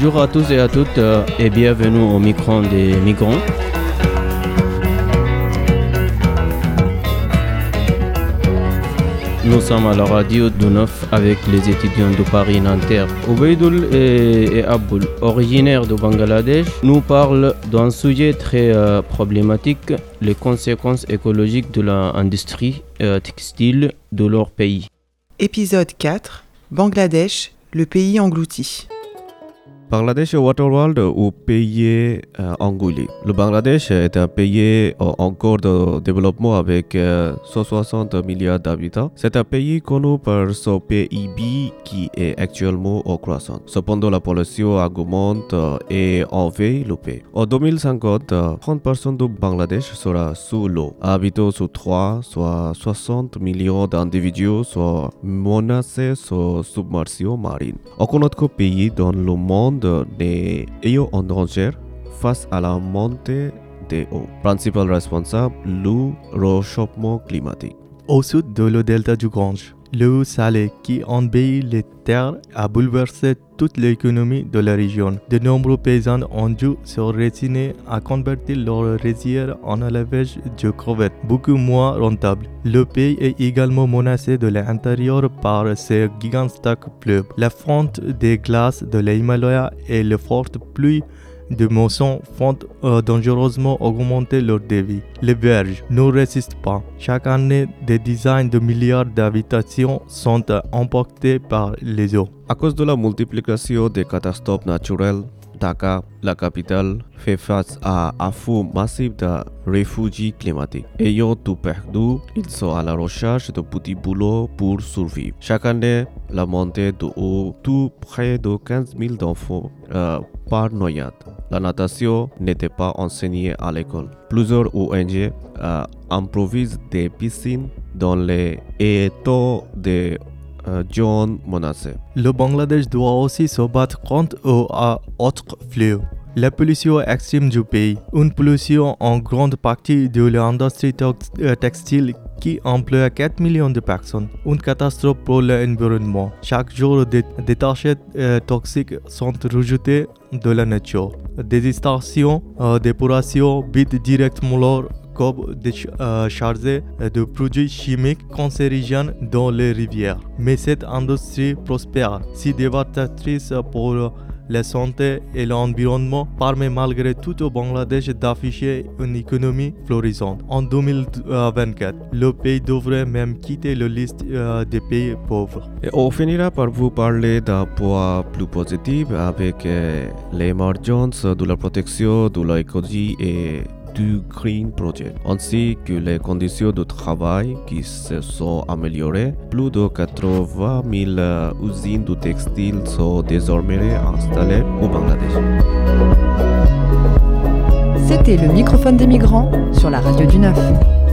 Bonjour à tous et à toutes euh, et bienvenue au micro des migrants. Nous sommes à la radio de Neuf avec les étudiants de Paris-Nanterre. Obeidoul et, et Aboul, originaires de Bangladesh, nous parlent d'un sujet très euh, problématique, les conséquences écologiques de l'industrie euh, textile de leur pays. Épisode 4 Bangladesh, le pays englouti. Bangladesh Waterworld ou pays euh. Le Bangladesh est un pays en cours de développement avec euh, 160 milliards d'habitants. C'est un pays connu par son PIB qui est actuellement en croissance. Cependant, la pollution augmente et en veille le pays. En 2050, euh, 30% du Bangladesh sera sous l'eau. Habitants sur 3, soit 60 millions d'individus sont menacés sur submersion marine. Aucun autre pays dans le monde n'est ayant en danger face à la montée des eaux. Principal responsable, le réchauffement climatique. Au sud de le delta du Gange, l'eau salée qui envahit les terres a bouleversé toute l'économie de la région. De nombreux paysans ont dû se résigner à convertir leurs rizières en élevage de crevettes, beaucoup moins rentable. Le pays est également menacé de l'intérieur par ces gigantesques fleuves. La fonte des glaces de l'Himalaya et les fortes pluies de mousson font euh, dangereusement augmenter leur débit. Les berges ne résistent pas. Chaque année, des dizaines de milliards d'habitations sont euh, emportées par les eaux. À cause de la multiplication des catastrophes naturelles, Dhaka, la capitale, fait face à un flux massif de réfugiés climatiques. Ayant tout perdu, ils sont à la recherche de petits boulots pour survivre. Chaque année, la montée de eau tue près de 15 000 enfants par noyade. La natation n'était pas enseignée à l'école. Plusieurs ONG euh, improvisent des piscines dans les étangs de euh, zones menacées. Le Bangladesh doit aussi se battre contre aux autres fléaux. La pollution extrême du pays, une pollution en grande partie de l'industrie euh, textile qui emploie 4 millions de personnes. Une catastrophe pour l'environnement. Chaque jour, des détachés euh, toxiques sont rejetés de la nature. Des stations euh, d'épuration vident directement leur corps déchargés de produits chimiques cancérigènes dans les rivières. Mais cette industrie prospère, si dévastatrice pour la santé et l'environnement permet malgré tout au Bangladesh d'afficher une économie florissante. En 2024, le pays devrait même quitter la liste euh, des pays pauvres. On finira par vous parler d'un point plus positif avec euh, l'émergence de la protection de l'écologie et du Green Project, ainsi que les conditions de travail qui se sont améliorées. Plus de 80 000 euh, usines de textile sont désormais installées au Bangladesh. C'était le microphone des migrants sur la radio du 9.